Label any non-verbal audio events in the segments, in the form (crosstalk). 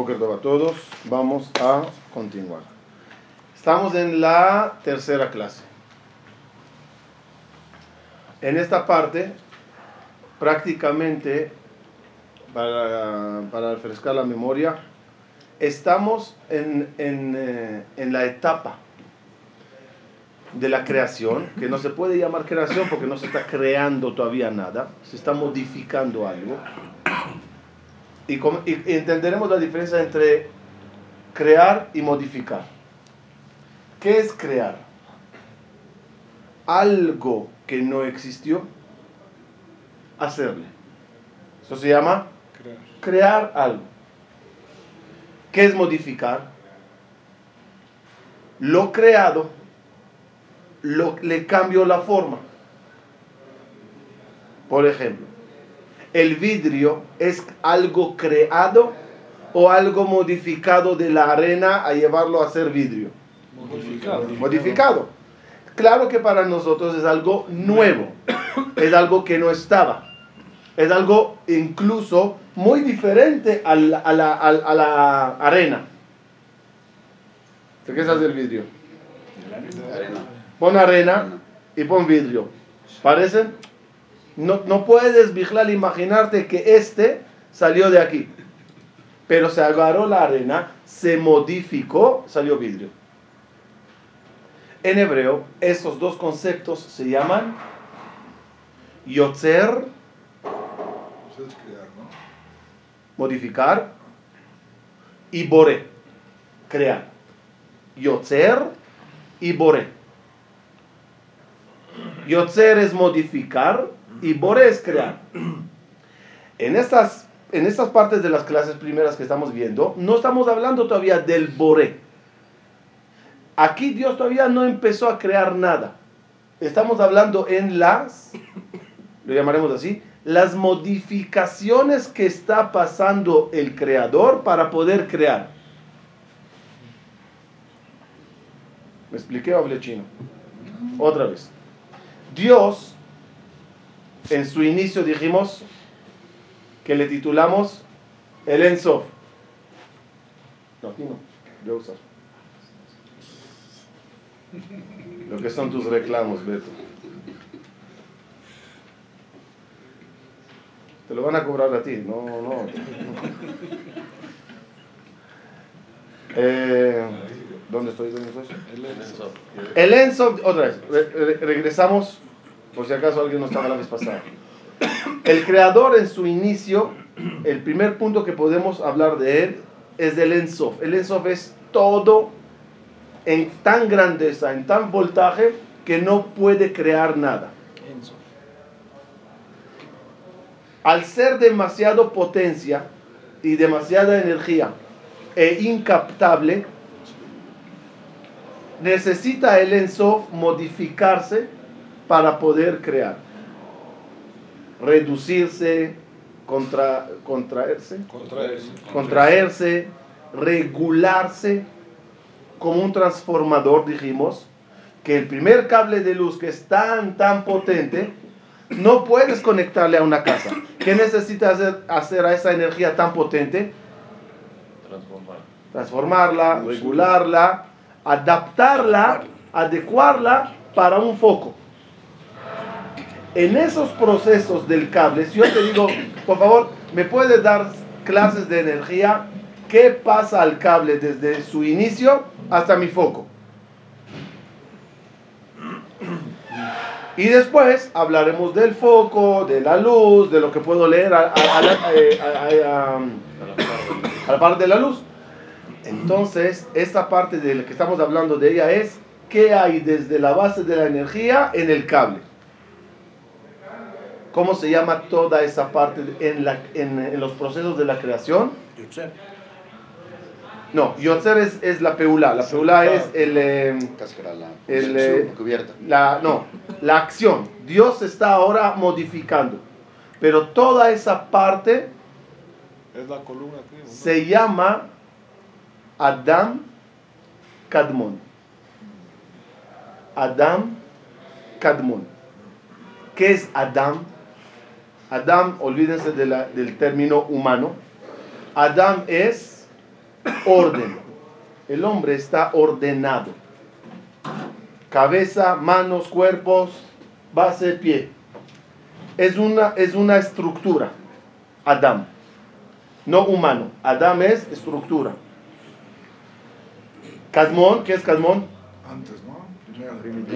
Boker a todos, vamos a continuar. Estamos en la tercera clase. En esta parte, prácticamente, para, para refrescar la memoria, estamos en, en, eh, en la etapa de la creación, que no se puede llamar creación porque no se está creando todavía nada, se está modificando algo y, entenderemos la diferencia entre crear y modificar. ¿Qué es crear? Algo que no existió, hacerle. Eso se llama crear, algo. ¿Qué es modificar? Lo creado, lo, le cambio la forma. Por ejemplo, el vidrio es algo creado o algo modificado de la arena a llevarlo a ser vidrio. Modificado. Modificado. Claro que para nosotros es algo nuevo, es algo que no estaba, es algo incluso muy diferente a la, a la, a la arena. ¿Qué es el vidrio? Pon arena y pon vidrio. ¿Parecen? No, puedes, Bijlal, imaginarte que este salió de aquí. Pero se agarró la arena, se modificó, salió vidrio. En hebreo, esos dos conceptos se llaman yotzer, modificar, y bore, crear. Yotzer y bore. Yotzer es modificar y Bore es crear. En estas, en estas partes de las clases primeras que estamos viendo, no estamos hablando todavía del Bore. Aquí Dios todavía no empezó a crear nada. Estamos hablando en las, lo llamaremos así, las modificaciones que está pasando el creador para poder crear. ¿Me expliqué o hablé chino? Otra vez. Dios en su inicio dijimos que le titulamos el Ensof. No, aquí no, voy a usar. Lo que son tus reclamos, Beto. Te lo van a cobrar a ti, no, no. Eh, ¿Dónde estoy? ¿Dónde estoy? El Ensof. El Ensof, otra vez, regresamos por si acaso alguien no estaba la vez pasada. El creador en su inicio, el primer punto que podemos hablar de él es del Ensof. El Ensof es todo en tan grandeza, en tan voltaje, que no puede crear nada. Al ser demasiado potencia y demasiada energía e incaptable, necesita el Ensof modificarse para poder crear. Reducirse, contra, contraerse, contraerse, contraerse, regularse, como un transformador, dijimos, que el primer cable de luz que es tan, tan potente, no puedes conectarle a una casa. ¿Qué necesitas hacer, hacer a esa energía tan potente? Transformarla. Transformarla, regularla, adaptarla, adecuarla para un foco en esos procesos del cable, si yo te digo, (coughs) por favor, ¿me puedes dar clases de energía? ¿Qué pasa al cable desde su inicio hasta mi foco? Y después hablaremos del foco, de la luz, de lo que puedo leer a, la parte de la luz. Entonces, esta parte de la que estamos hablando de ella es qué hay desde la base de la energía en el cable. ¿Cómo se llama toda esa parte en, la, en, los procesos de la creación? Yotzer. No, Yotzer es, es, la peula. La peula es el. Eh, el eh, cubierta. La, no, la acción. Dios está ahora modificando. Pero toda esa parte. Es la columna Se llama Adam Kadmon. Adam Kadmon. ¿Qué es Adam? Adam, olvídense del término humano. Adam es orden. El hombre está ordenado. Cabeza, manos, cuerpos, base, pie. Es una, es una estructura. Adam. No humano. Adam es estructura. Cadmón, ¿qué es Cadmón? Antes, ¿no? Primero,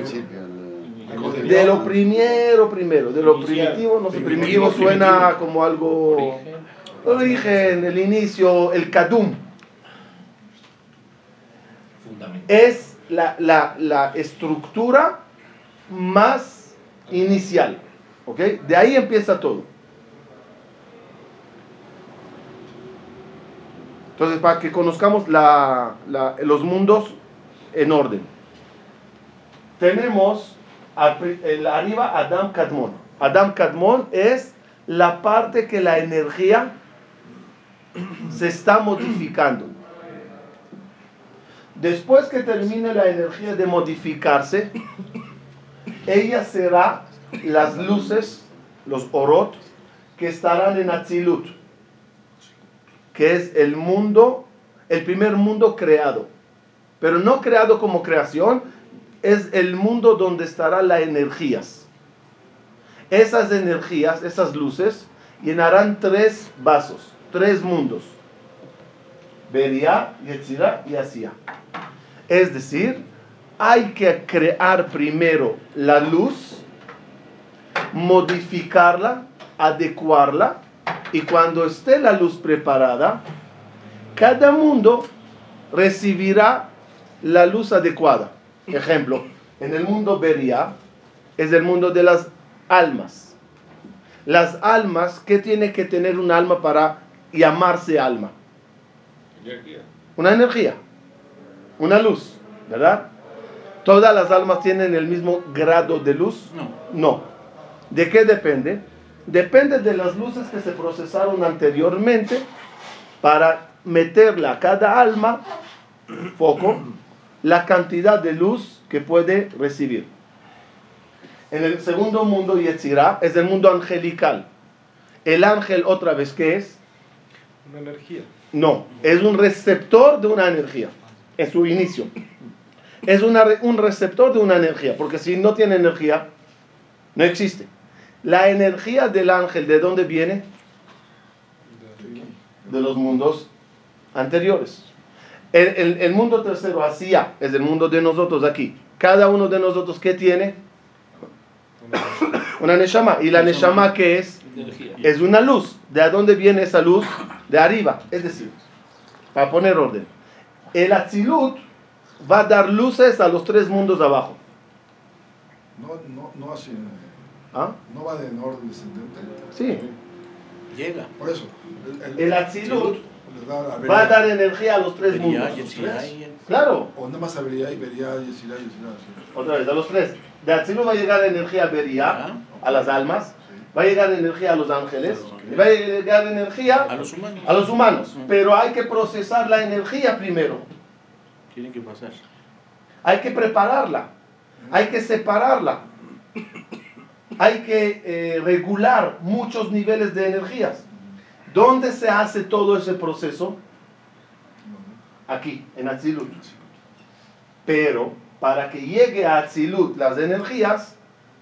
de- lo primero, primero. De lo primitivo, no sé, primitivo suena como algo... Origen, el inicio, el Kadum. Es la, la- la estructura más inicial. ¿Ok? De ahí empieza todo. Entonces, para que conozcamos la- la- los mundos en orden. Tenemos arriba Adam Kadmon. Adam Kadmon es la parte que la energía (clears throat) se está modificando. Después que termine la energía de modificarse, (coughs) ella será las luces, los orot, que estarán en Atzilut, que es el mundo, el primer mundo creado. Pero no creado como creación, es el mundo donde estarán las energías. Esas energías, esas luces, llenarán tres vasos, tres mundos. Beria, Yetzirah y Asía. Es decir, hay que crear primero la luz, modificarla, adecuarla, y cuando esté la luz preparada, cada mundo recibirá la luz adecuada. Ejemplo, en el mundo Beria es el mundo de las almas. Las almas, ¿qué tiene que tener un alma para llamarse alma? Una energía, una luz, ¿verdad? ¿Todas las almas tienen el mismo grado de luz? No. No. ¿De qué depende? Depende de las luces que se procesaron anteriormente para meterle a cada alma, foco, la cantidad de luz que puede recibir. En el segundo mundo, Yetzirah, es el mundo angelical. El ángel, otra vez, ¿qué es? Una energía. No, es un receptor de una energía. Es su inicio. Es una un receptor de una energía, porque si no tiene energía, no existe. La energía del ángel, ¿de dónde viene? De los mundos anteriores. El, el- el mundo tercero, Asia, es el mundo de nosotros aquí. Cada uno de nosotros, ¿qué tiene? (coughs) Una Neshama. ¿Y la Neshama qué es? Energía. es una luz. ¿De dónde viene esa luz? De arriba. Es decir, para poner orden. El Atzilut va a dar luces a los tres mundos de abajo. No, no, no así. eh, ¿Ah? No va de en orden descendente. Sí. Llega. Por eso. El Atzilut le da la va a dar energía a los tres Beria, mundos. Claro. O nada más vería y vería y y. Otra vez, a los tres. De Atzilut va a llegar energía a Beria, Ah. a las almas. Va a llegar energía a los ángeles. Y va a llegar energía A los humanos. a los humanos. Pero hay que procesar la energía primero. Tienen que pasar. Hay que prepararla, hay que separarla, hay que eh, regular muchos niveles de energías. ¿Dónde se hace todo ese proceso? Aquí, en Atzilut. Pero para que llegue a Atzilut las energías,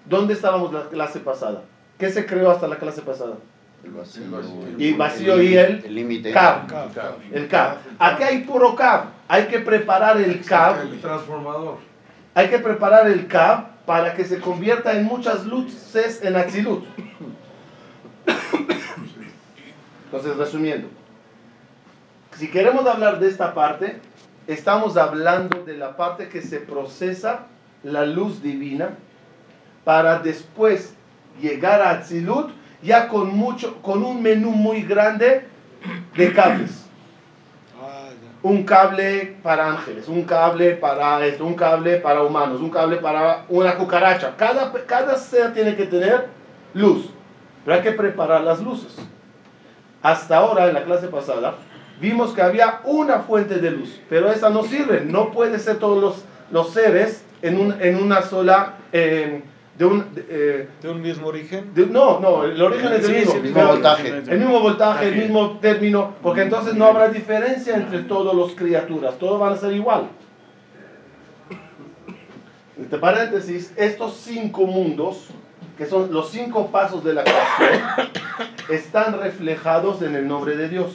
¿dónde estábamos la clase pasada? ¿Qué se creó hasta la clase pasada? El vacío. Y vacío y el El límite. Cab. Cab, cab. El Cab. Aquí hay puro Cab. Hay que preparar el Cab Transformador. Hay que preparar el Cab para que se convierta en muchas luces en Atzilut. Entonces, resumiendo, si queremos hablar de esta parte, estamos hablando de la parte que se procesa la luz divina para después llegar a Atzilut ya con mucho, con un menú muy grande de cables un cable para ángeles, un cable para esto, un cable para humanos, un cable para una cucaracha. Cada, cada ser tiene que tener luz, pero hay que preparar las luces. Hasta ahora, en la clase pasada, vimos que había una fuente de luz, pero esa no sirve. No puede ser todos los, los seres en, un- en una sola eh, de un... de, eh, ¿De un mismo origen? de- no, no, el origen es el mismo. sí, mismo voltaje. El mismo voltaje, el mismo término, porque entonces no habrá diferencia entre todas las criaturas, todos van a ser igual. Entre paréntesis, estos cinco mundos, que son los cinco pasos de la creación, están reflejados en el nombre de Dios.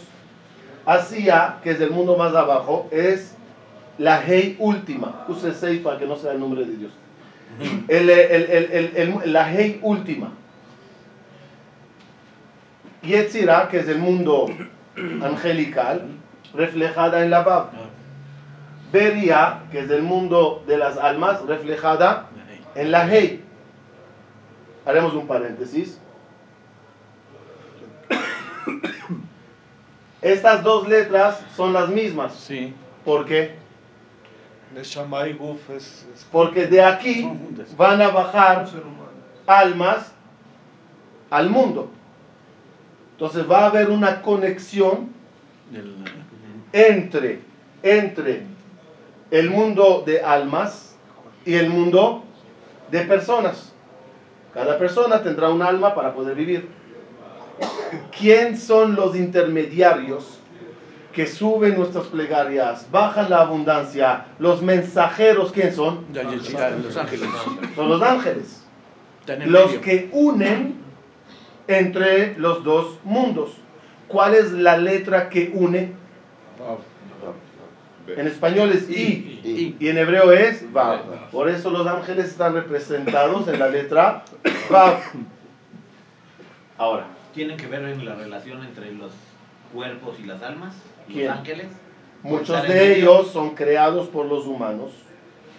Asia, que es el mundo más abajo, es la Hei última. Use Sei para que no sea el nombre de Dios. El, el- el- la Hei última. Yetzirah, que es el mundo angelical, reflejada en la Bab. Beria, que es el mundo de las almas, reflejada en la Hei. Haremos un paréntesis. Estas dos letras son las mismas. Sí. ¿Por qué? Porque de aquí van a bajar almas al mundo. Entonces va a haber una conexión entre, entre el mundo de almas y el mundo de personas. Cada persona tendrá un alma para poder vivir. ¿Quién son los intermediarios que suben nuestras plegarias, bajan la abundancia? Los mensajeros, ¿quién son? Los Ángeles. Son los ángeles. Los que unen entre los dos mundos. ¿Cuál es la letra que une? En español es I. Y- Y en hebreo es Vav. Por eso los ángeles están representados en la letra Vav. Ahora, ¿Tienen que ver en la relación entre los cuerpos y las almas? ¿Los ¿Quién? ángeles? muchos de ellos son creados por los humanos.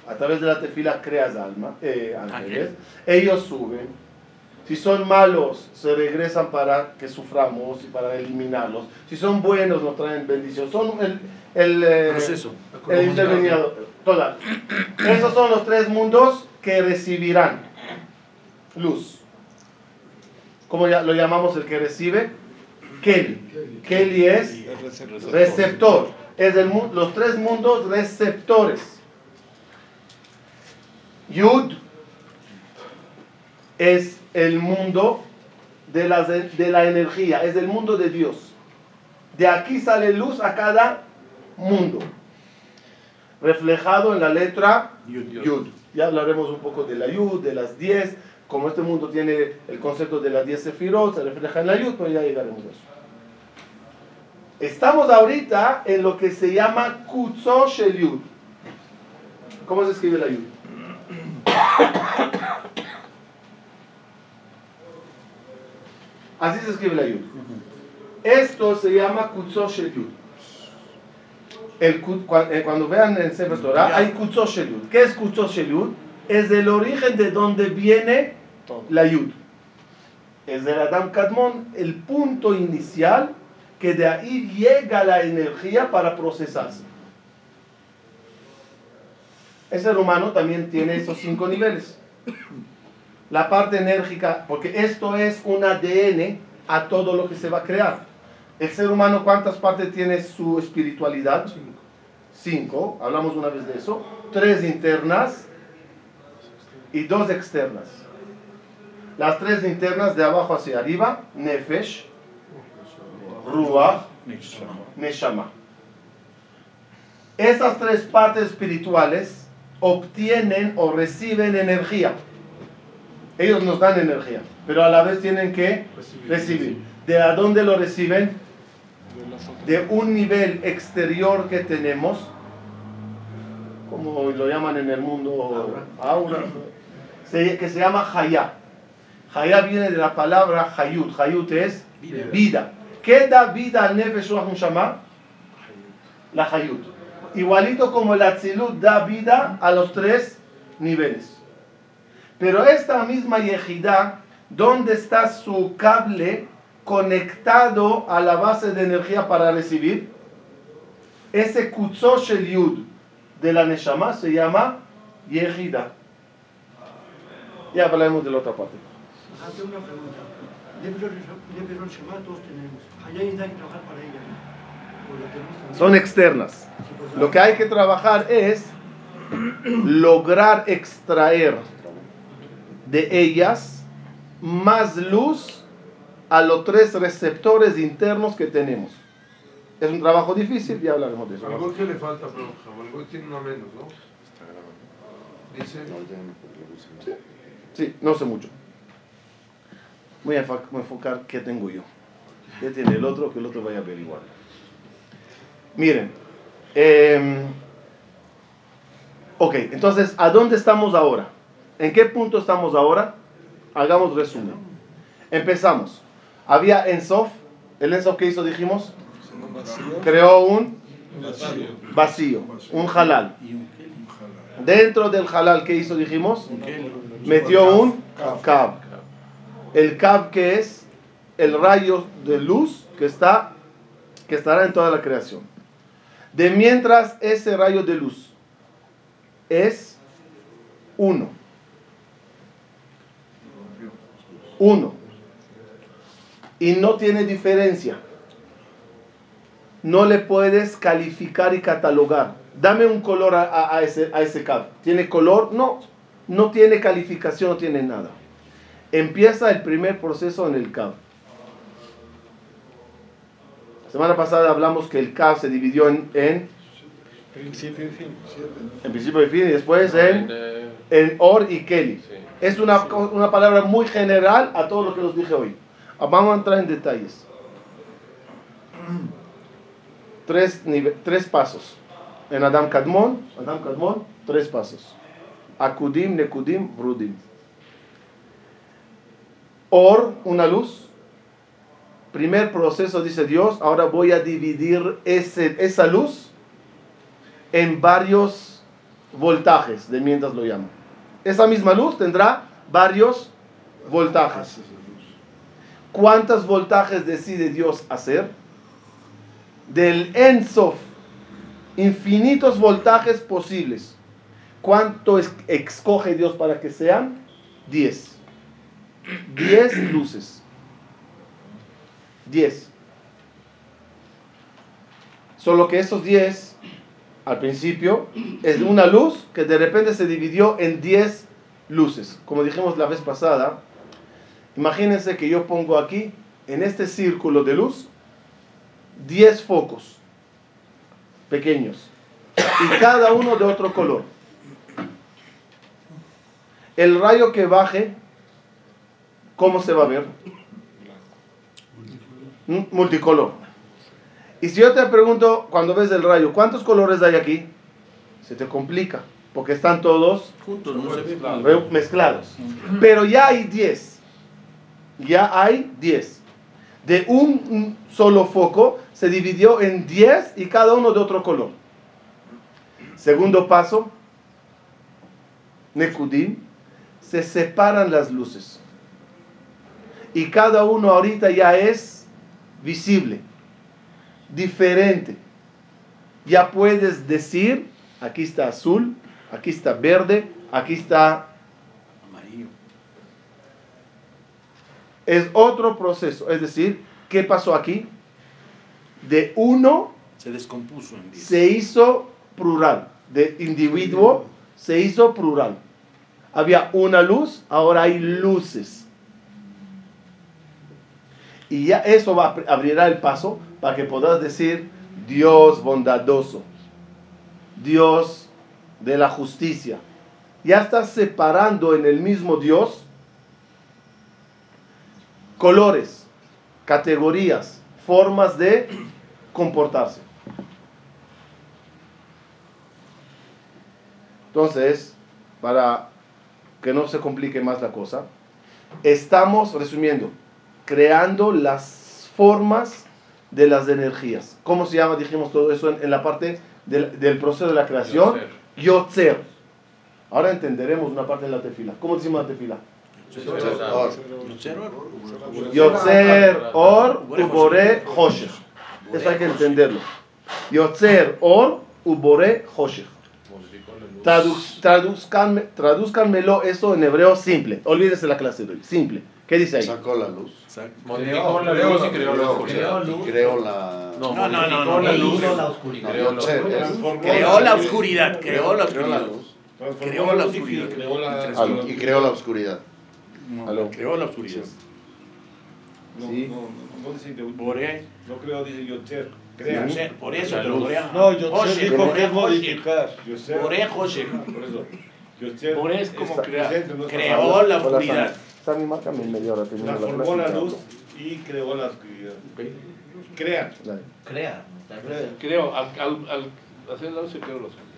A través de la tefila creas alma, eh, ángeles. Ellos suben. Si son malos, se regresan para que suframos y para eliminarlos. Si son buenos, nos traen bendición. Son el, el, eh, Proceso. el intervenido. Toda. Esos son los tres mundos que recibirán luz. ¿Cómo ya lo llamamos el que recibe? Kelly. Kelly es receptor. Es el los tres mundos receptores. Yud es el mundo de la, de la energía, es el mundo de Dios. De aquí sale luz a cada mundo, reflejado en la letra Yud. Yud. Ya hablaremos un poco de la Yud, de las 10. Como este mundo tiene el concepto de las 10 sefirot, se refleja en la Yud, pero ya llegaremos a eso. Estamos ahorita en lo que se llama Kutzo Shel Yud. ¿Cómo se escribe la Yud? (coughs) Así se escribe la Yud. Esto se llama Kutzo Shel Yud. El eh, cuando vean en Sefer Torah, hay Kutzo Shel Yud. ¿Qué es Kutzo Shel Yud? Es el origen de donde viene la Yud. Es del Adam Kadmon el punto inicial que de ahí llega la energía para procesarse. El ser humano también tiene esos cinco niveles. La parte enérgica, porque esto es un ADN a todo lo que se va a crear. El ser humano, ¿cuántas partes tiene su espiritualidad? Cinco, hablamos una vez de eso. Tres internas y dos externas. Las tres internas de abajo hacia arriba, Nefesh, Ruach, Neshama. Esas tres partes espirituales obtienen o reciben energía. Ellos nos dan energía, pero a la vez tienen que recibir. ¿De a dónde lo reciben? De un nivel exterior que tenemos, como lo llaman en el mundo aura, que se llama Hayá. Hayá viene de la palabra Hayut. Hayut es Vida. vida. ¿Qué da vida al Nefesh Neshama? La Hayut. Igualito como el Atzilut da vida a los tres niveles. Pero esta misma Yehidá, ¿dónde está su cable conectado a la base de energía para recibir? Ese Kutzo Shel Yud de la Neshama se llama Yehidá. Ya hablaremos de la otra parte. Tengo una pregunta. Todos tenemos. Allá hay que trabajar para ella. Son externas. Pues, Lo que hay que trabajar es (clears throat) lograr extraer de ellas más luz a los tres receptores internos que tenemos. Es un trabajo difícil, ya hablaremos de eso. Algo que le falta, pero algo tiene una menos, ¿no? Dice, Sí, no sé mucho. Voy a enfocar qué tengo yo. ¿Qué tiene el otro? Que el otro vaya a averiguar. Miren. em, ok, entonces, ¿a dónde estamos ahora? ¿En qué punto estamos ahora? Hagamos resumen. Empezamos. Había Ensof. ¿El Ensof que hizo? Dijimos. Creó un Vacío. un halal. Dentro del halal que hizo, dijimos, metió un cab. El cab que es el rayo de luz que está que estará en toda la creación. De mientras ese rayo de luz es. Uno. Y no tiene diferencia. No le puedes calificar y catalogar. Dame un color a, a- a ese, a ese cab. ¿Tiene color? No. No tiene calificación, no tiene nada. Empieza el primer proceso en el cab. Semana pasada hablamos que el cab se dividió en, en, Principio y fin. en principio y fin y después en, eh, en Or y Kelly. sí. Es una, una palabra muy general a todo lo que los dije hoy. Vamos a entrar en detalles. Tres, tres pasos. En Adam Kadmon, Adam Kadmon, tres pasos. Akudim, Nekudim, Brudim. Or, una luz. Primer proceso, dice Dios, ahora voy a dividir ese, esa luz en varios voltajes, de mientras lo llamo. Esa misma luz tendrá varios voltajes. ¿Cuántos voltajes decide Dios hacer? Del Ensof, infinitos voltajes posibles. ¿Cuánto es- escoge Dios para que sean? 10. 10 (clears throat) luces. 10. Solo que esos 10, al principio, es una luz que de repente se dividió en 10 luces. Como dijimos la vez pasada, imagínense que yo pongo aquí, en este círculo de luz, 10 focos pequeños y cada uno de otro color. El rayo que baje, ¿cómo se va a ver? Mm, Multicolor. Y si yo te pregunto, cuando ves el rayo, ¿cuántos colores hay aquí? Se te complica, porque están todos Juntos no mezclados. Pero ya hay 10. Ya hay 10. De un solo foco se dividió en 10 y cada uno de otro color. Segundo paso, Nekudim, se separan las luces. Y cada uno ahorita ya es visible, diferente. Ya puedes decir, aquí está azul, aquí está verde, aquí está es otro proceso. Es decir, ¿qué pasó aquí? De uno Se descompuso en 10. se hizo plural. De individuo se hizo plural. Había una luz, ahora hay luces. Y ya eso va, a- abrirá el paso para que puedas decir Dios bondadoso, Dios de la justicia. Ya estás separando en el mismo Dios colores, categorías, formas de comportarse. Entonces, para que no se complique más la cosa, estamos, resumiendo, creando las formas de las energías. ¿Cómo se llama? Dijimos todo eso en, en la parte del, del proceso de la creación. Yotzer. Ahora entenderemos una parte de la tefila. ¿Cómo decimos la tefila? Yotzer, Or, Ubore, Hoshech. Eso hay que entenderlo. Yotzer, Or, Ubore, Hoshech. Tradu- traduzcanme- traduzcanmelo eso en hebreo simple. Olvídense la clase de hoy. Simple. ¿Qué dice ahí? Sacó la luz. Modificó la luz y creó la oscuridad. luz. Creó la. No, No, no, no, la luz creó la oscuridad. Creó la oscuridad, creó la oscuridad. Creó la oscuridad. Y creó la oscuridad. No, Aló. creó la oscuridad. No, Sí. no, no, no dice Boré. No creo, dice Yotzer. Crea. Por eso La te lo. Borea. No, yo Hoshech, dijo que es modificar. Yotzer. Boré, Hoshech. Por eso. Yotzer. Es como crear. Creó la oscuridad. Sammy. Márcame en media hora. la Transformó clase la luz y creó la oscuridad. Crea. Crea. Creo, al, al, al hacer la luz se creó la oscuridad.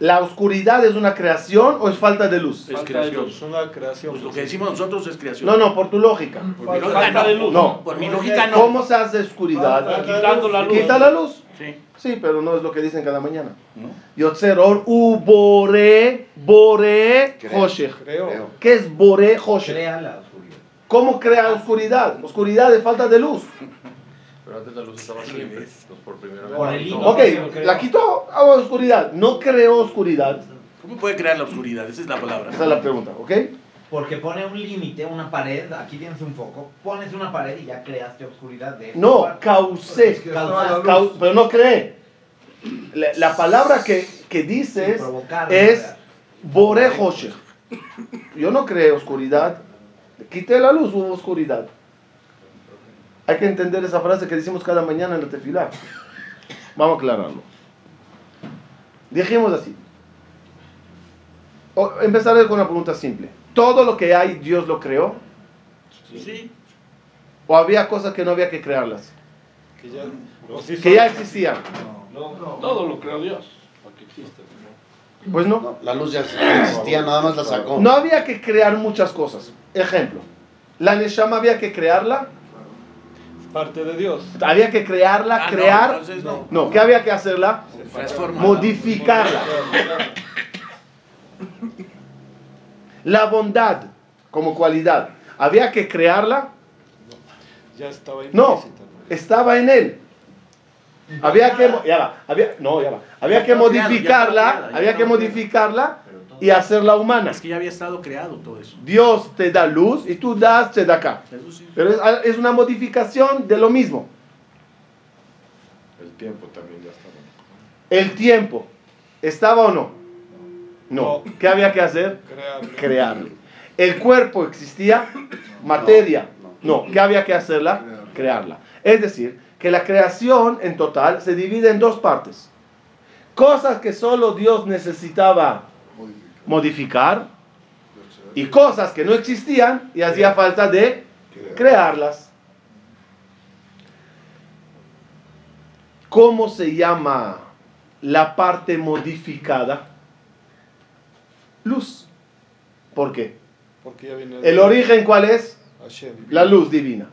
¿La oscuridad es una creación o es falta de luz? Es Falta de creación. luz. Es una creación. Pues lo que decimos nosotros es creación. No, no, por tu lógica. Por mi Falta lógica de no. luz. No. Por mi lógica no. ¿Cómo se hace oscuridad? Falta de Quitando la luz. Quita la luz. Sí. Sí, pero no es lo que dicen cada mañana. ¿No? Yotzer or u bore, bore, Creo. hoshech. Creo. ¿Qué es bore, hoshech? Crea la oscuridad. ¿Cómo crea oscuridad? Oscuridad es falta de luz. Pero antes la luz estaba siempre. Pues por primera vez. Por el hilo. Ok, la quitó a oscuridad. No creó oscuridad. ¿Cómo puede crear la oscuridad? Esa es la palabra. Esa es la pregunta, ¿ok? Porque pone un límite, una pared, aquí tienes un foco, pones una pared y ya creaste oscuridad de No, parte. causé. Causaste. Cau- pero no cree. La, la palabra que, que dices es crear. Bore Hoshech. Yo no creé oscuridad. Quité la luz, hubo oscuridad. Hay que entender esa frase que decimos cada mañana en la tefilá. Vamos a aclararlo. Dijimos así. O- empezaré con una pregunta simple. ¿Todo lo que hay Dios lo creó? Sí. ¿O había cosas que no había que crearlas? Que ya, Que ya existían. No. Todo lo creó Dios. Para que exista. ¿no? Pues no. No, la luz ya existía, nada más la sacó. No había que crear muchas cosas. Ejemplo. La Neshama había que crearla. Parte de Dios. Había que crearla, Ah, no, crear. entonces no. No, ¿qué había que hacerla? Transforma. Modificarla. La bondad como cualidad. ¿Había que crearla? Ya estaba No, estaba en él. Había que, ya va, había, no, ya va. Había que modificarla, había que modificarla y hacerla humana. Es que ya había estado creado todo eso. Dios te da luz y tú das acá. Eso sí. Pero es, es una modificación de lo mismo. El tiempo también ya estaba. El tiempo, ¿estaba o no? No. No. ¿Qué había que hacer? Crearlo. Crearlo. ¿El cuerpo existía? Materia. No. ¿Qué había que hacerla? Crearla. Es decir, que la creación en total se divide en dos partes. Cosas que solo Dios necesitaba modificar y cosas que no existían y hacía falta de crearlas. ¿Cómo se llama la parte modificada? Luz. ¿Por qué? Porque ya viene ¿El origen cuál es? Hashem. La luz divina.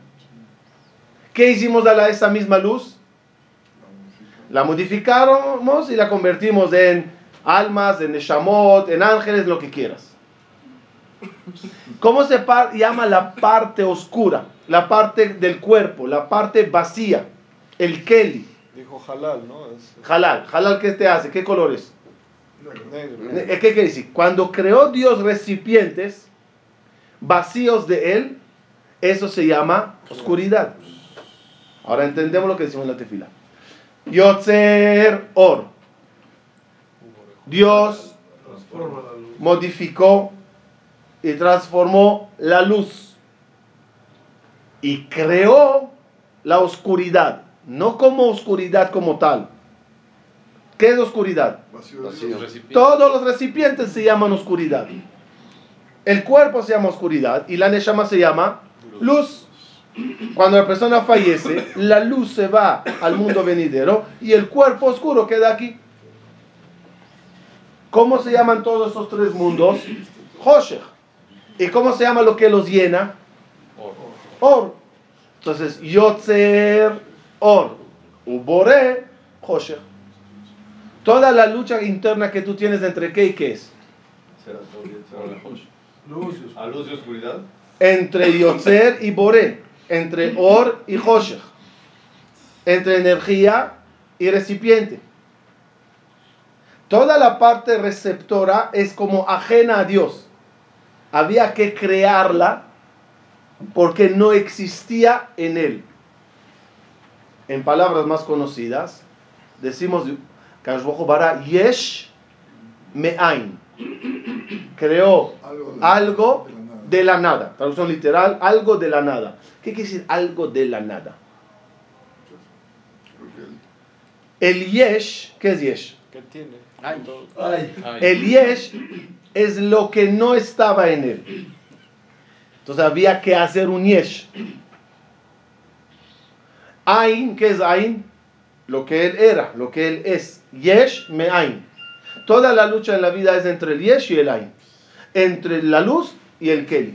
¿Qué hicimos a la- esa misma luz? La modificamos y la convertimos en almas, en neshamot, en ángeles, lo que quieras. ¿Cómo se llama la parte oscura? La parte del cuerpo, la parte vacía, el keli, Dijo halal, ¿no? Es halal. Halal, ¿qué te hace? ¿Qué color es? negro. Eh, ¿Qué quiere decir? Cuando creó Dios recipientes vacíos de Él, eso se llama oscuridad. Ahora entendemos lo que decimos en la tefila. Yotzer Or. Dios modificó y transformó la luz y creó la oscuridad, no como oscuridad como tal. ¿Qué es oscuridad? Todos los recipientes se llaman oscuridad. El cuerpo se llama oscuridad y la neshama se llama luz. Cuando la persona fallece, la luz se va al mundo venidero y el cuerpo oscuro queda aquí. ¿Cómo se llaman todos esos tres mundos? Hoshech. ¿Y cómo se llama lo que los llena? Or. Entonces, Yotzer, Or. Ubore, Hoshech. Toda la lucha interna que tú tienes entre qué y qué es. A luz y oscuridad. Entre Yotzer y Boré. Entre Or y Hoshech. Entre energía y recipiente. Toda la parte receptora es como ajena a Dios. Había que crearla porque no existía en él. En palabras más conocidas, decimos bara yesh me'ain. Creó algo de la nada. Traducción literal, algo de la nada. ¿Qué quiere decir algo de la nada? El yesh, ¿qué es yesh? ¿Qué tiene? Ay. Ay, El yesh es lo que no estaba en él. Entonces había que hacer un yesh. Ain, ¿qué es Ain? Lo que él era, lo que él es. Yesh me Ain. Toda la lucha en la vida es entre el yesh y el Ain. Entre la luz y el Keli.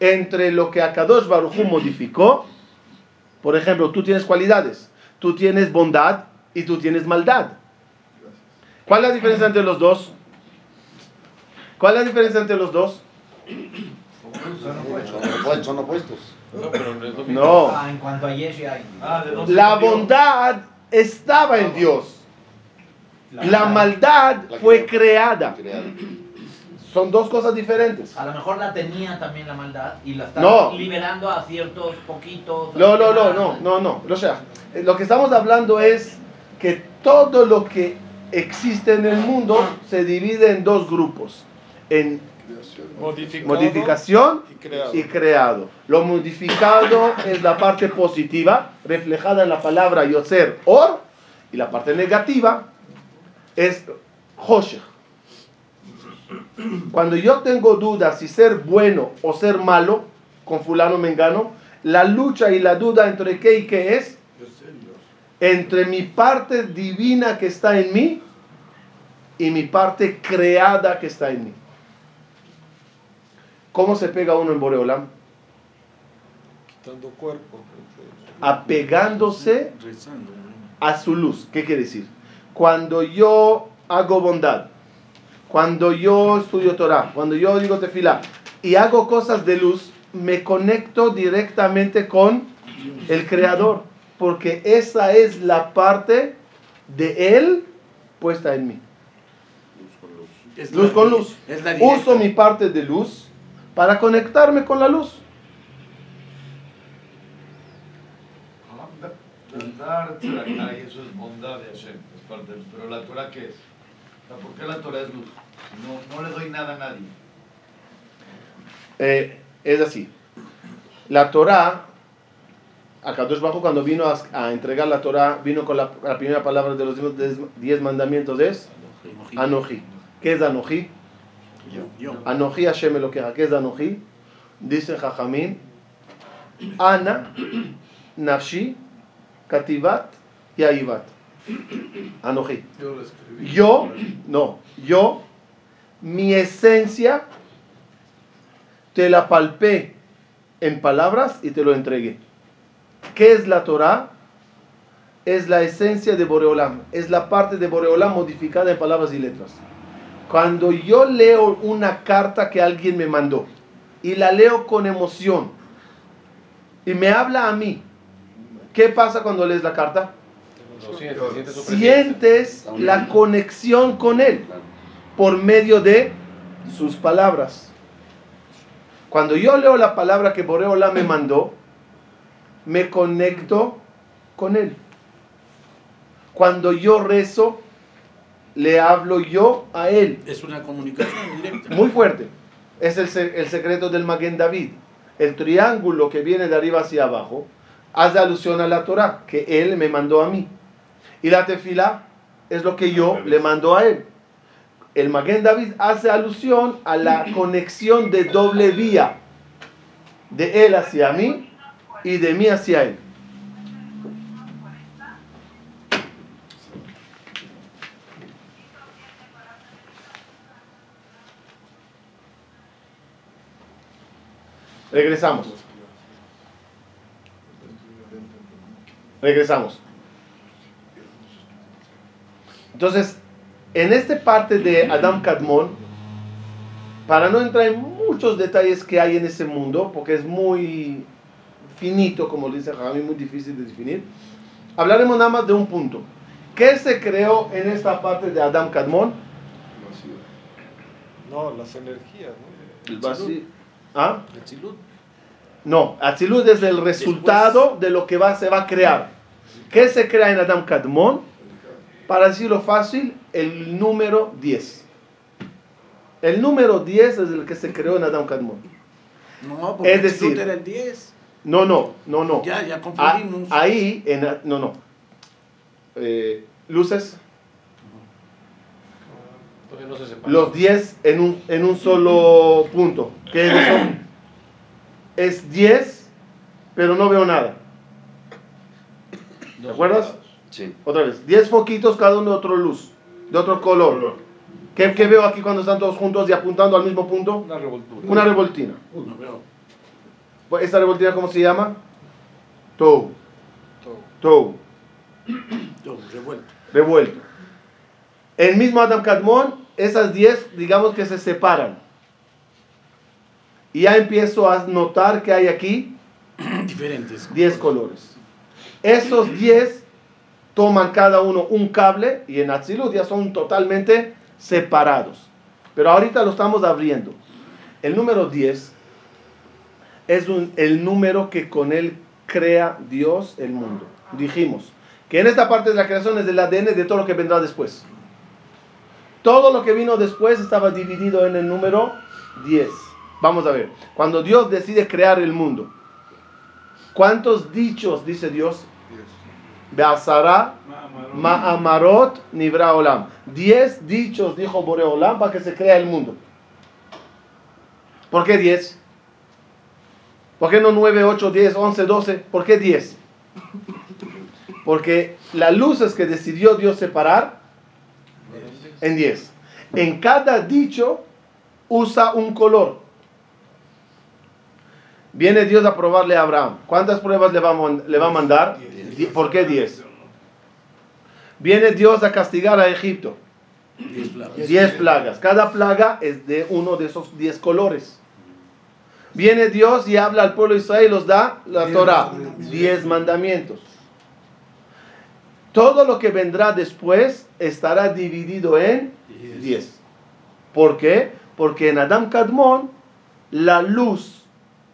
Entre lo que Akadosh Baruj Hu modificó. Por ejemplo, tú tienes cualidades. Tú tienes bondad y tú tienes maldad. ¿Cuál es la diferencia entre los dos? ¿Cuál es la diferencia entre los dos? Son opuestos. Son opuestos. No. Ah, en cuanto a. Ah, La bondad estaba en Dios. La maldad fue creada. Son dos cosas diferentes. A lo mejor la tenía también la maldad y la está No. liberando a ciertos poquitos. No, no, no, no, no, no. Lo, sea, lo que estamos hablando es que todo lo que existe en el mundo se divide en dos grupos. En Modificado modificación y creado. y creado. Lo modificado es la parte positiva, reflejada en la palabra yoser, or, y la parte negativa es hoshech. Cuando yo tengo dudas si ser bueno o ser malo, con fulano mengano, la lucha y la duda entre qué y qué es, entre mi parte divina que está en mí y mi parte creada que está en mí. ¿Cómo se pega uno en Boreolam? Quitando cuerpo. Apegándose a su luz. ¿Qué quiere decir? Cuando yo hago bondad, cuando yo estudio Torah, cuando yo digo tefilá y hago cosas de luz, me conecto directamente con el Creador, porque esa es la parte de Él puesta en mí. Es Luz la- con luz. Es la directa. Uso mi parte de luz para conectarme con la luz. Y eso es bondad de Hashem, es parte del- Pero la Torah, ¿qué es? ¿Por qué la Torah es luz? No, no le doy nada a nadie. Eh, es así. La Torah, Akadosh Bajo cuando vino a, a entregar la Torah, vino con la, la primera palabra de los diez, diez mandamientos, es Anoji. ¿Qué es Anoji? Anoji Hashem Elokeja. ¿Qué es Anoji? Dice Jajamín, Ana, Nafshi, Kativat y Aivat. Anoji. Yo lo escribí. Yo, no, yo, mi esencia, te la palpé en palabras y te lo entregué. ¿Qué es la Torah? Es la esencia de Boreolam, es la parte de Boreolam modificada en palabras y letras. Cuando yo leo una carta que alguien me mandó y la leo con emoción y me habla a mí, ¿qué pasa cuando lees la carta? Sientes, la conexión con él por medio de sus palabras. Cuando yo leo la palabra que Boreola me mandó, me conecto con él. Cuando yo rezo, le hablo yo a él. Es una comunicación directa. Muy fuerte. Es el, el secreto del Maguen David. El triángulo que viene de arriba hacia abajo hace alusión a la Torah, que él me mandó a mí. Y la tefila es lo que yo le mando a él. El Maguen David hace alusión a la conexión de doble vía de él hacia mí y de mí hacia él. Regresamos. Regresamos. Entonces, en esta parte de Adam Kadmon, para no entrar en muchos detalles que hay en ese mundo, porque es muy finito, como dice Javi, muy difícil de definir, hablaremos nada más de un punto. ¿Qué se creó en esta parte de Adam Kadmon? No, las energías, ¿no? El vacío. ¿Ah? El Tzilut. No, Atzilud es el resultado de lo que va, se va a crear. ¿Qué se crea en Adam Kadmon? Para decirlo fácil, el número 10. El número 10 es el que se creó en Adam Kadmon. No, porque Es decir- era el 10. No, no, no, no. Ya, ya Ah, confundimos. ahí, en, no, no. Eh, luces, no se los 10 en un, en un solo punto. ¿Qué es eso? Es 10, pero no veo nada. ¿Te acuerdas? Sí. Otra vez, 10 foquitos, cada uno de otro luz, de otro color. ¿Qué, qué veo aquí cuando están todos juntos y apuntando al mismo punto? Una revoltura. Una revoltina. No veo. Pues, ¿Esta revoltina cómo se llama? Tou. Todo. Tou. Todo revuelto. revuelto. El mismo Adam Kadmon, esas 10, digamos que se separan. Y ya empiezo a notar que hay aquí (clears throat) Diferentes. 10 colores. Esos 10 toman cada uno un cable y en Atzilut ya son totalmente separados. Pero ahorita lo estamos abriendo. El número 10 es el número que con él crea Dios el mundo. Dijimos que en esta parte de la creación es del ADN de todo lo que vendrá después. Todo lo que vino después estaba dividido en el número 10. Vamos a ver. Cuando Dios decide crear el mundo, ¿cuántos dichos dice Dios? Beazara Ma'amarot Nibra Olam. Diez dichos dijo Boreolam para que se crea el mundo. ¿Por qué diez? ¿Por qué no nueve, ocho, diez, once, doce? ¿Por qué diez? Porque las luces que decidió Dios separar en diez. En cada dicho usa un color. Viene Dios a probarle a Abraham. ¿Cuántas pruebas le va a, le va a mandar? ¿Por qué diez? Viene Dios a castigar a Egipto. Diez plagas. Diez plagas. Cada plaga es de uno de esos diez colores. Viene Dios y habla al pueblo de Israel y los da la Torah. Diez mandamientos. Todo lo que vendrá después estará dividido en diez. ¿Por qué? Porque en Adam Kadmon la luz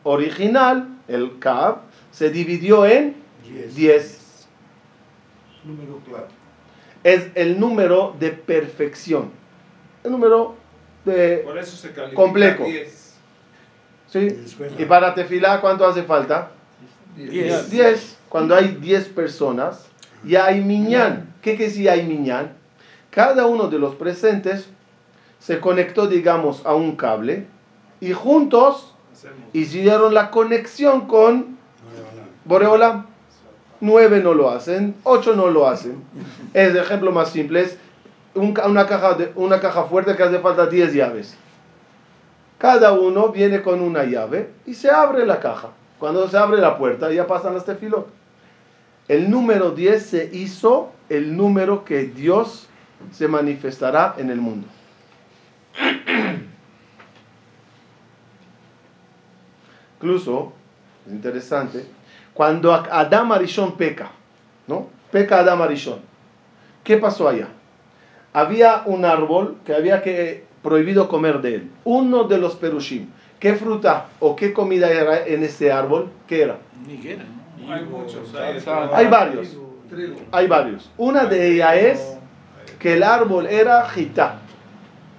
original, el Kab, se dividió en diez. Número claro. Es el número de perfección. El número de Por eso se califica Complejo. 10. ¿Sí? Y para tefilá, ¿cuánto hace falta? Diez. 10. Cuando hay 10 personas, ya hay miñán. ¿Qué quiere decir hay miñán? Cada uno de los presentes se conectó, digamos, a un cable y juntos hicieron la conexión con Boreolam. Nueve no lo hacen, ocho no lo hacen. (laughs) El ejemplo más simple es una, caja de, una caja fuerte que hace falta 10 llaves. Cada uno viene con una llave y se abre la caja. Cuando se abre la puerta ya pasan las tefilot. El número 10 se hizo el número que Dios se manifestará en el mundo. (clears throat) Incluso, es interesante, cuando Adam Arishon peca, ¿no? Peca Adam Arishon. ¿Qué pasó allá? Había un árbol que había que prohibido comer de él. Uno de los perushim. ¿Qué fruta o qué comida era en ese árbol? ¿Qué era? Niguera. Hay muchos. Hay, Hay varios. Hay varios. Una de ellas es que el árbol era gitá.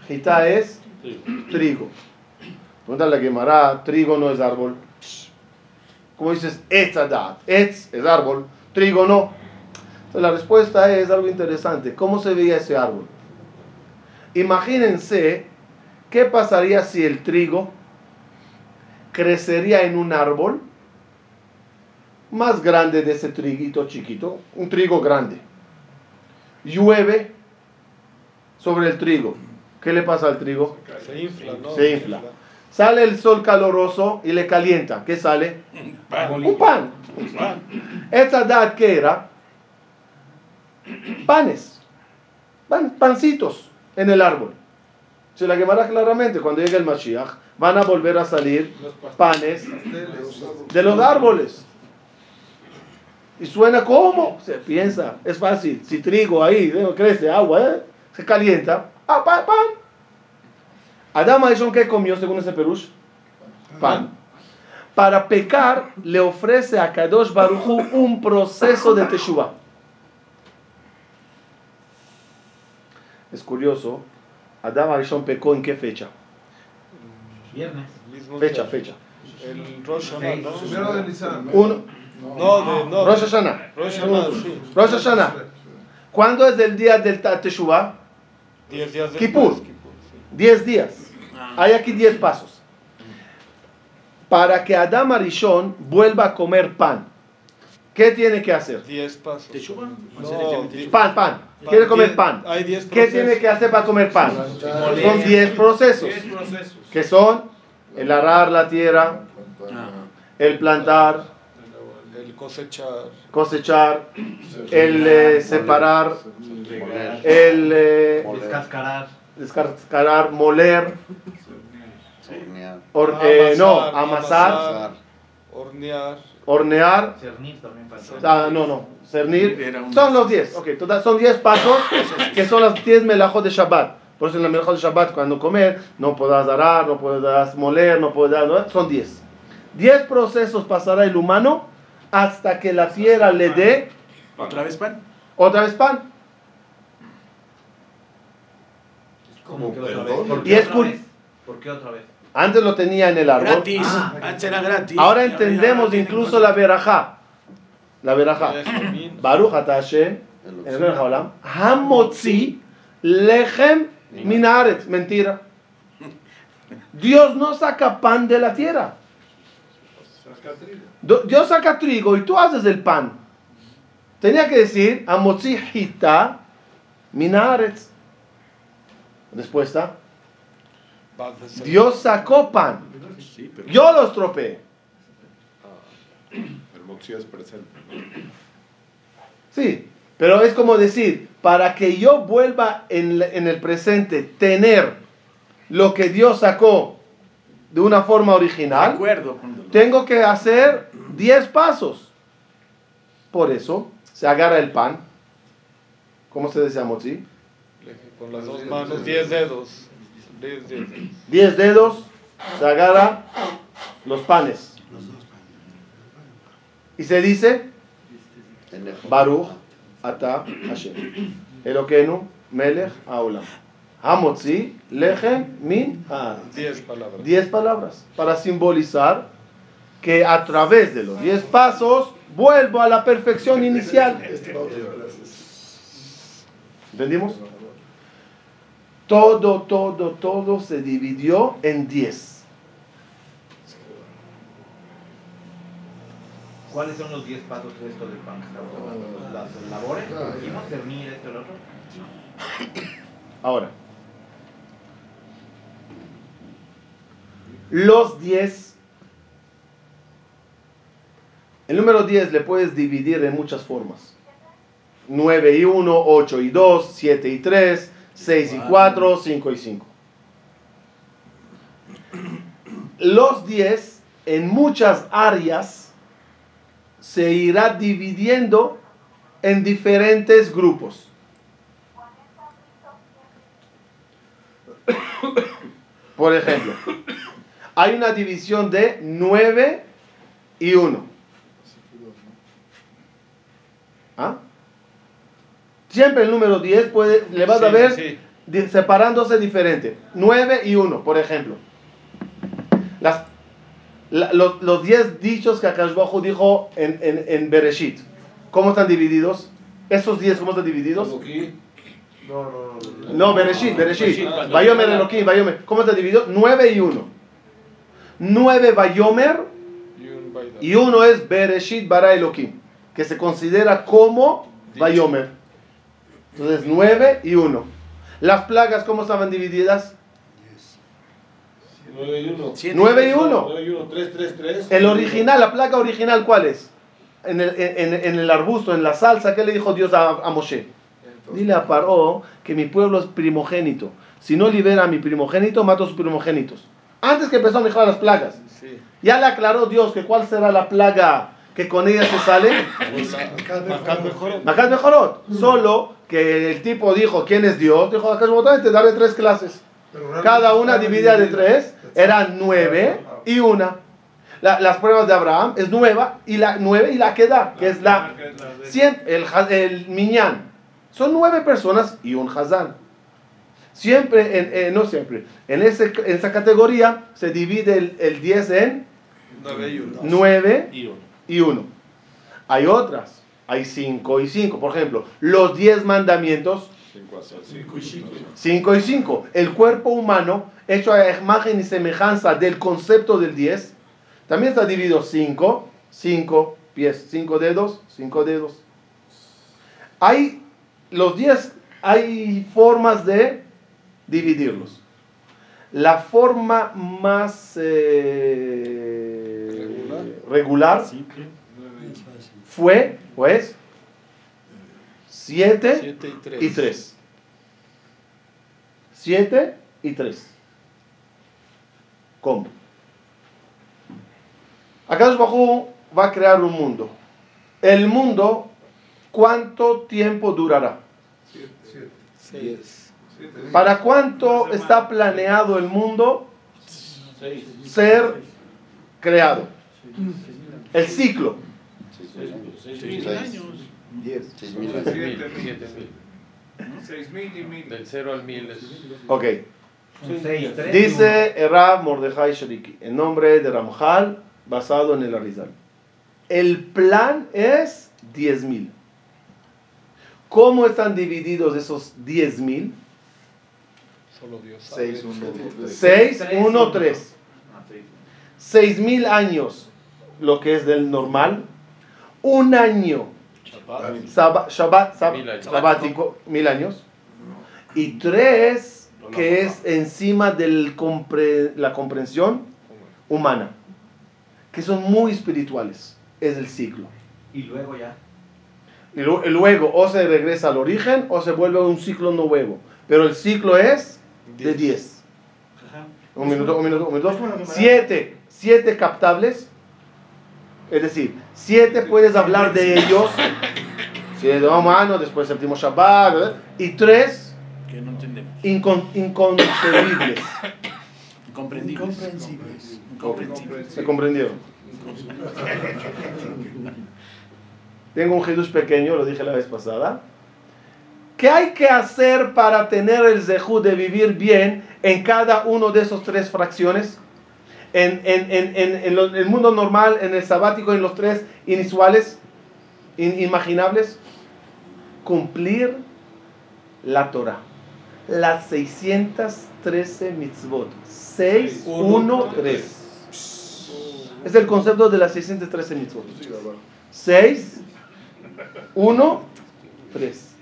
Gitá es trigo. Pregúntale a Gemara, trigo no es árbol. ¿Cómo dices etzadat? Etz es árbol, trigo no. Entonces la respuesta es algo interesante. ¿Cómo se veía ese árbol? Imagínense qué pasaría si el trigo crecería en un árbol más grande de ese triguito chiquito, un trigo grande. Llueve sobre el trigo. ¿Qué le pasa al trigo? Se infla, ¿no? Se infla. Sale el sol caloroso y le calienta. ¿Qué sale? Un pan. Esta edad que era panes, pan- pancitos en el árbol. Se la quemará claramente cuando llegue el Mashiach. Van a volver a salir panes de los árboles. Y suena como se piensa, es fácil. Si trigo ahí crece agua, ¿eh? se calienta, ah, pan, pan. Eshon, ¿qué comió según ese perush? Pan. Para pecar, le ofrece a Kadosh Baruchu un proceso de Teshuvah. Es curioso, Adama Eshon pecó en qué fecha? Viernes. Fecha, fecha. El Rosh Hashanah, ¿no? Primero de No, de, no. Rosh Hashanah. Rosh Hashanah, sí. Rosh Hashanah. ¿Cuándo es el día del Teshuvah? Diez días después. Kippur. Kippur, sí. 10 días. Ah. Hay aquí 10 pasos. Para que Adam Arishon vuelva a comer pan, ¿qué tiene que hacer? Diez pasos. ¿Teshuva? No, di- Pan, pan. Quiere comer pan. Hay diez ¿Qué tiene que hacer para comer pan? Son 10 procesos. Diez procesos. Que son el arar la tierra, el plantar, El cosechar. cosechar, el eh, separar, el eh, Descascarar. descascarar, moler, Hornear. or- eh, no, amasar, hornear. hornear, Cernir también faltó. ah, no, no, cernir. Son los 10, ok, total, son 10 pasos (coughs) que son las 10 melajot de Shabbat. Por eso en la melajot de Shabbat, cuando comer, no podrás arar, no podrás moler, no podrás, ¿no? son 10. 10 procesos pasará el humano hasta que la fiera le dé ¿Otra vez pan? otra vez pan. ¿Cómo que otra vez? ¿Por qué otra vez? Antes lo tenía en el árbol. Gratis. Ah. Antes era gratis. Ahora entendemos incluso la verajá. La verajá. Baruch ata Hashem, en el Melech Haolam, Hamotzi lechem min haaretz. Mentira. Dios no saca pan de la tierra. Dios saca trigo y tú haces el pan. Tenía que decir Hamotzi hita min haaretz. Respuesta. Dios sacó pan. Yo los tropeé. El moxie es presente. Sí, pero es como decir, para que yo vuelva en, en el presente tener lo que Dios sacó de una forma de original, tengo que hacer 10 pasos. Por eso se agarra el pan. ¿Cómo se decía Motzi? Con las dos manos, diez dedos. Diez dedos. 10 dedos, se agarra los panes. Y se dice, Baruch ata Hashem. Eloquenu melech haolam. Hamotzi lechem min. Diez palabras. Diez palabras para simbolizar que a través de los diez pasos vuelvo a la perfección inicial. ¿Entendimos? Todo, todo, todo se dividió en diez. ¿Cuáles son los 10 pasos de esto del pan? Las labores, dijimos, cernir, esto y lo otro. Ahora, los 10, el número 10 le puedes dividir en muchas formas. 9 y 1, 8 y 2, 7 y 3, 6 y 4, 5 y 5. Los 10 en muchas áreas se irá dividiendo en diferentes grupos. Por ejemplo, hay una división de 9 y 1. ¿Ah? Siempre el número 10 puede, le vas a Sí, ver sí, separándose diferente. 9 y 1, por ejemplo. Las, la- los, los 10 dichos que Akash Baruj Hu dijo en, en, en Bereshit. ¿Cómo están divididos? ¿Esos 10 cómo están divididos? No, no, no. No, Bereshit, Bereshit. Bayomer Elohim, Bayomer. ¿Cómo está dividido? 9 y 1. 9 Bayomer Y un bailado. y uno es Bereshit Bara Elohim, que se considera como Bayomer. Entonces 9 y 1. Las plagas, ¿cómo estaban divididas? 9 y 1. Siete. 9 y 1. 9 y 1, 3, 3, 3. El original, la plaga original, ¿cuál es? En el, en, en el arbusto, en la salsa, ¿qué le dijo Dios a, a Moshe? Dile a Paró que mi pueblo es primogénito. Si no libera a mi primogénito, mato a sus primogénitos. Antes que empezó a mejorar las plagas. Sí. Ya le aclaró Dios que cuál será la plaga que con ella se sale. Macat mejorot. Solo que el tipo dijo quién es Dios. Dijo, acá te daré tres clases. Cada una dividida de tres eran nueve y una. La- las pruebas de Abraham es nueva y la nueve y la queda, que es la cien- el, el miñán. Son nueve personas y un hazán. Siempre, en, eh, no siempre, en, ese, en esa categoría se divide el, el 10 en Nueve y uno. 9 Y uno. y 1. Hay otras. Hay 5 y 5. Por ejemplo, los 10 mandamientos, 5 y 5. El cuerpo humano, hecho a imagen y semejanza del concepto del 10, también está dividido 5, 5 pies, 5 dedos, 5 dedos. Hay los 10, hay formas de dividirlos. La forma más eh, regular fue, pues, 7 Siete y tres. y 3. 7 y 3. ¿Cómo? Acá Bajú va a crear un mundo. El mundo, ¿cuánto tiempo durará? ¿Para cuánto está planeado el mundo ser creado? El ciclo. Seis Seis mil años. Diez. Seis mil Siete años. mil, siete mil. Seis mil y mil. Del cero al mil es. Ok. Dice Rav Mordejai Shariki, en nombre de Ramjal, basado en el Arizal. El plan es 10.000. ¿Cómo están divididos esos 10.000? Solo Dios sabe. 6, 1, 2, 6, Tres, 1, uno. 3. uno. Ah, sí. 6.000 años, lo que es del normal. Un año, Shabbat, Mil años. sabático, mil años. Y tres, que es encima de la comprensión humana, que son muy espirituales. Es el ciclo. Y luego ya. Y lu- y luego o se regresa al origen o se vuelve un ciclo nuevo. Pero el ciclo es de 10. Ajá. Un minuto, un minuto, un minuto. Siete, siete captables. Es decir, siete puedes hablar de ellos. Siete humanos, después séptimo Shabbat. ¿verdad? Y tres Que no entendemos. incon- inconcebibles. Incomprendibles. Incomprensibles. Incomprensibles. ¿Se comprendieron? Tengo un Jesús pequeño, lo dije la vez pasada. ¿Qué hay que hacer para tener el zehut de vivir bien en cada uno de esos tres fracciones? En, en- en- en- en lo- el mundo normal, en el sabático, en los tres inusuales, inimaginables. Cumplir la Torah. Las 613 mitzvot. 6, Uno, 1, 3. Es el concepto de las 613 mitzvot. 6, 1, 3.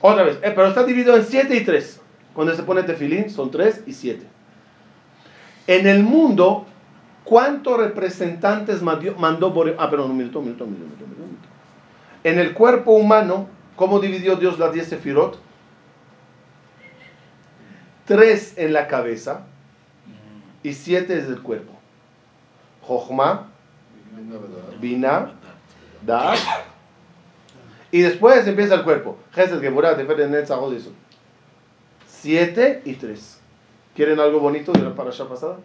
Otra vez, eh, pero está dividido en 7 y 3. Cuando se pone tefilín son 3 y 7. En el mundo, ¿cuántos representantes mandó Bore- Ah, perdón, un minuto, un minuto, un minuto, un minuto. En el cuerpo humano, ¿cómo dividió Dios las 10 sefirot? 3 en la cabeza y 7 es el cuerpo. Jochma, Bina, Da'at. Y después empieza el cuerpo. 7 y 3. ¿Quieren algo bonito de la parasha pasada?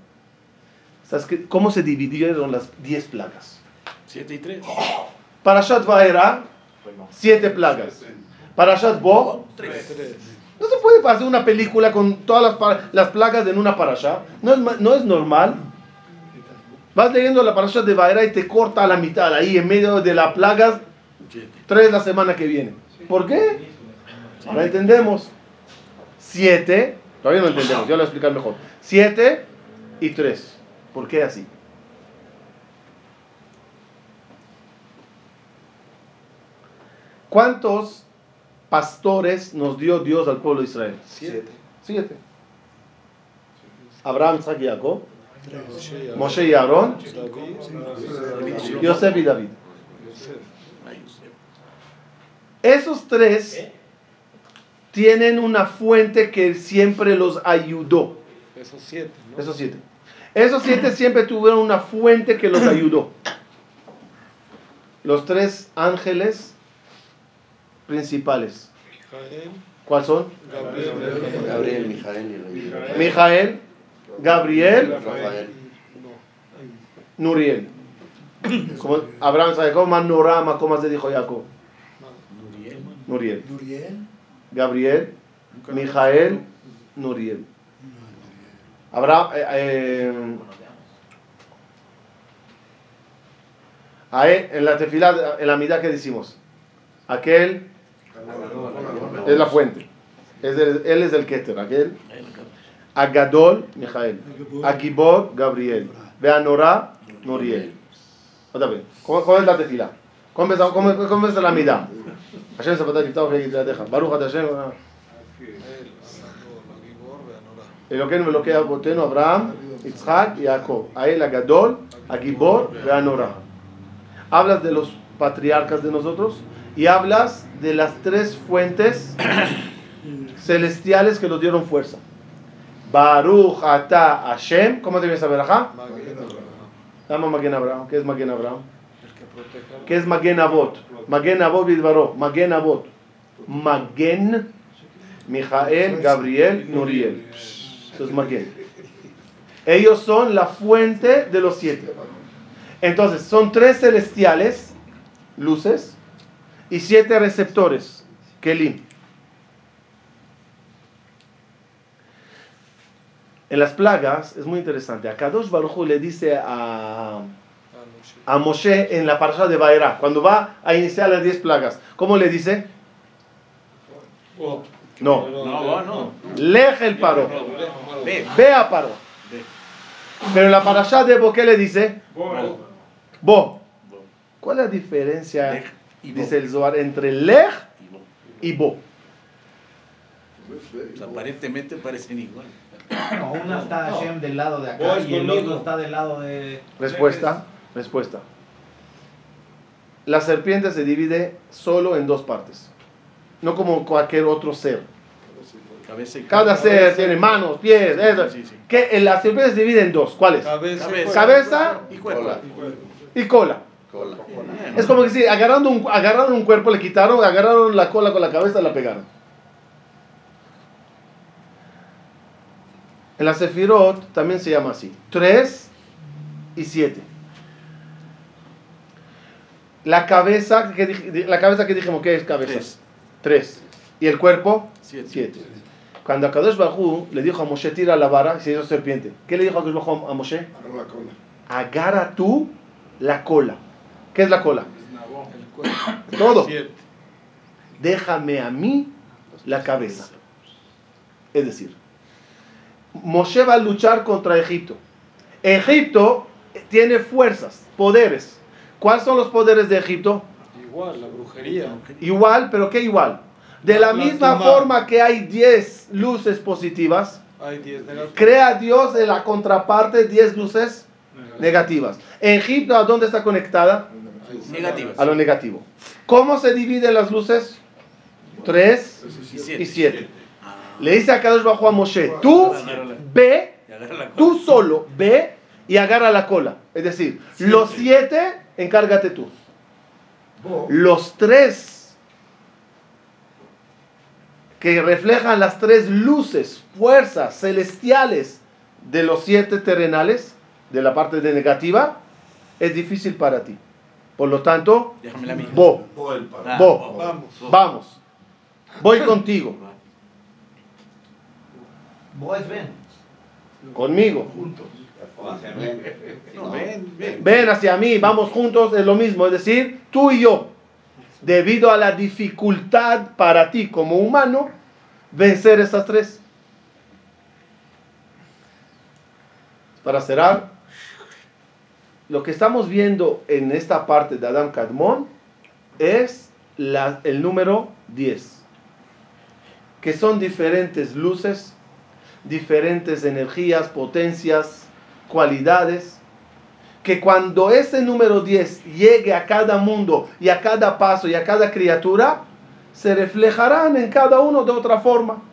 ¿Sabes qué? ¿Cómo se dividieron las 10 plagas? Siete y tres. Parashat Vaera, 7 plagas. Parashat Bo, Tres. Tres. no se puede hacer una película con todas las, las plagas en una parasha. No es, no es normal. Vas leyendo la parasha de Vaera y te corta a la mitad, ahí en medio de las plagas, Siete. tres la semana que viene. ¿Por qué? Ahora entendemos. Siete, todavía no entendemos, ya lo voy a explicar mejor. Siete y tres. ¿Por qué así? ¿Cuántos pastores nos dio Dios al pueblo de Israel? Siete. Siete. Abraham, Isaac y Jacob, Moshe y Aarón. Yosef y David. Esos tres tienen una fuente que siempre los ayudó. Esos siete, ¿no? Esos siete. Esos siete siempre tuvieron una fuente que los ayudó. Los tres ángeles principales. ¿Cuáles son? Gabriel, Gabriel, Mijael. Mijael, Gabriel, Rafael. no. Nuriel. Como Abraham sabe cómo Manorama, ¿cómo se dijo Jacob? Nuriel. Nuriel. Gabriel, Mijael, Nuriel. Abraham, eh, eh, Ahí, en la tefilá, en la mitad que decimos, aquel es la fuente. Es el- él es el Keter, aquel. Agadol, Mijael. Agibor, Gabriel. Beanorá, Nuriel. Otra vez. ¿Cómo, cómo es la tefila? ¿Cómo es, cómo, cómo es la mitad? Hashem. ah. Jacob. Hablas de los patriarcas de nosotros y hablas de las tres fuentes (coughs) celestiales que nos dieron fuerza. Baruch Ata Hashem. ¿Cómo te vienes a ver Abraham. ¿Qué es Abraham? ¿Qué es Magen Avot? Magen Avot Bidbaró. Magen Avot. Magen, Mijael, Gabriel, Nuriel. Eso es Magen. Ellos son la fuente de los siete. Entonces, son tres celestiales, luces, y siete receptores, Kelim. En las plagas es muy interesante. A Kadosh Baruj Hu le dice a, a Moshe en la parasha de Baera, cuando va a iniciar las diez plagas, ¿cómo le dice? No. No, no. Lej el paro. Ve. Ve a paro. Pero en la parasha de Bo, ¿qué le dice? Bo. ¿Cuál es la diferencia, dice el Zohar, entre Lej y Bo? Pues aparentemente parecen igual. No, una está Hashem del lado de acá y el otro está del lado de. Respuesta, respuesta. La serpiente se divide solo en dos partes, no como cualquier otro ser. Cabeza y Cada ser tiene manos, pies, eso. Sí, sí. Que la serpiente se divide en dos. ¿Cuáles? Cabeza, Cabeza. Cabeza y cuerpo. Cola. y cola. Cola. Es como que si agarrando un, agarraron un cuerpo, le quitaron, agarraron la cola con la cabeza, la pegaron. En la Sefirot también se llama así. 3 y 7. La cabeza que, dij- la cabeza que dijimos, ¿qué es cabeza? Tres. 3. ¿Y el cuerpo? Siete. 7. Cuando Akadosh Bajú le dijo a Moshe, tira la vara y se hizo serpiente. ¿Qué le dijo Akadosh Bajú a Moshe? Agarra tú la cola. ¿Qué es la cola? Todo. Siete. Déjame a mí la cabeza. Es decir, Moshe va a luchar contra Egipto. Egipto tiene fuerzas, poderes. ¿Cuáles son los poderes de Egipto? Igual, la brujería. Igual, pero ¿qué igual? De la misma forma que hay 10 luces positivas, Hay 10 negativos. crea Dios en la contraparte 10 luces negativas. Egipto, ¿a dónde está conectada? Negativas. A lo negativo. ¿Cómo se dividen las luces? 3 Y siete. y 7. Le dice a Kadosh Bajo a Moshe, tú ve, Y agarra la cola. tú solo ve y agarra la cola. Es decir, los siete, encárgate tú. Los tres que reflejan las tres luces, fuerzas celestiales de los siete terrenales, de la parte de negativa, es difícil para ti. Por lo tanto, Déjame la mía. Bo, Bo, Vamos. vamos, voy contigo, (laughs) No, ven, ven. Ven hacia mí, vamos juntos, es lo mismo, es decir, tú y yo, debido a la dificultad para ti como humano, vencer esas tres. Para cerrar, lo que estamos viendo en esta parte de Adam Kadmon es la- el número 10, que son diferentes luces, diferentes energías, potencias, cualidades, que cuando ese número 10 llegue a cada mundo y a cada paso y a cada criatura, se reflejarán en cada uno de otra forma.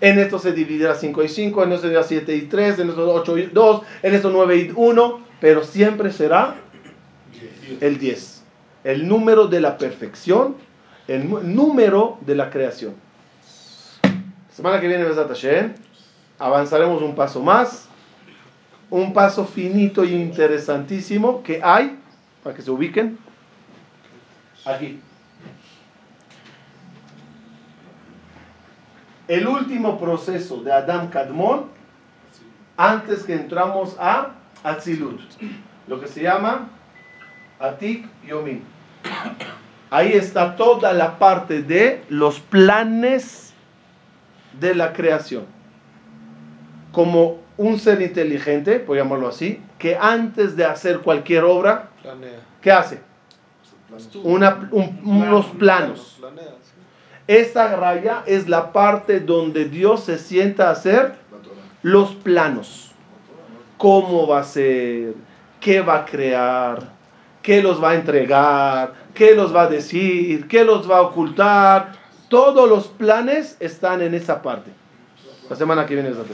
En esto se dividirá 5 y 5, en esto se dividirá 7 y 3, en esto 8 y 2, en esto 9 y 1, pero siempre será el 10. El número de la perfección, el número de la creación. Semana que viene, Besat Hashem, avanzaremos un paso más un paso finito y interesantísimo que hay, para que se ubiquen, aquí. El último proceso de Adam Kadmon antes que entramos a Atzilut, lo que se llama Atik Yomin. Ahí está toda la parte de los planes de la creación. Como un ser inteligente, por llamarlo así, que antes de hacer cualquier obra, Planea. ¿qué hace? Una- un- unos planos. Planea, sí. Esta raya es la parte donde Dios se sienta a hacer los planos. ¿Cómo va a ser? ¿Qué va a crear? ¿Qué los va a entregar? ¿Qué los va a decir? ¿Qué los va a ocultar? Todos los planes están en esa parte. La semana que viene es la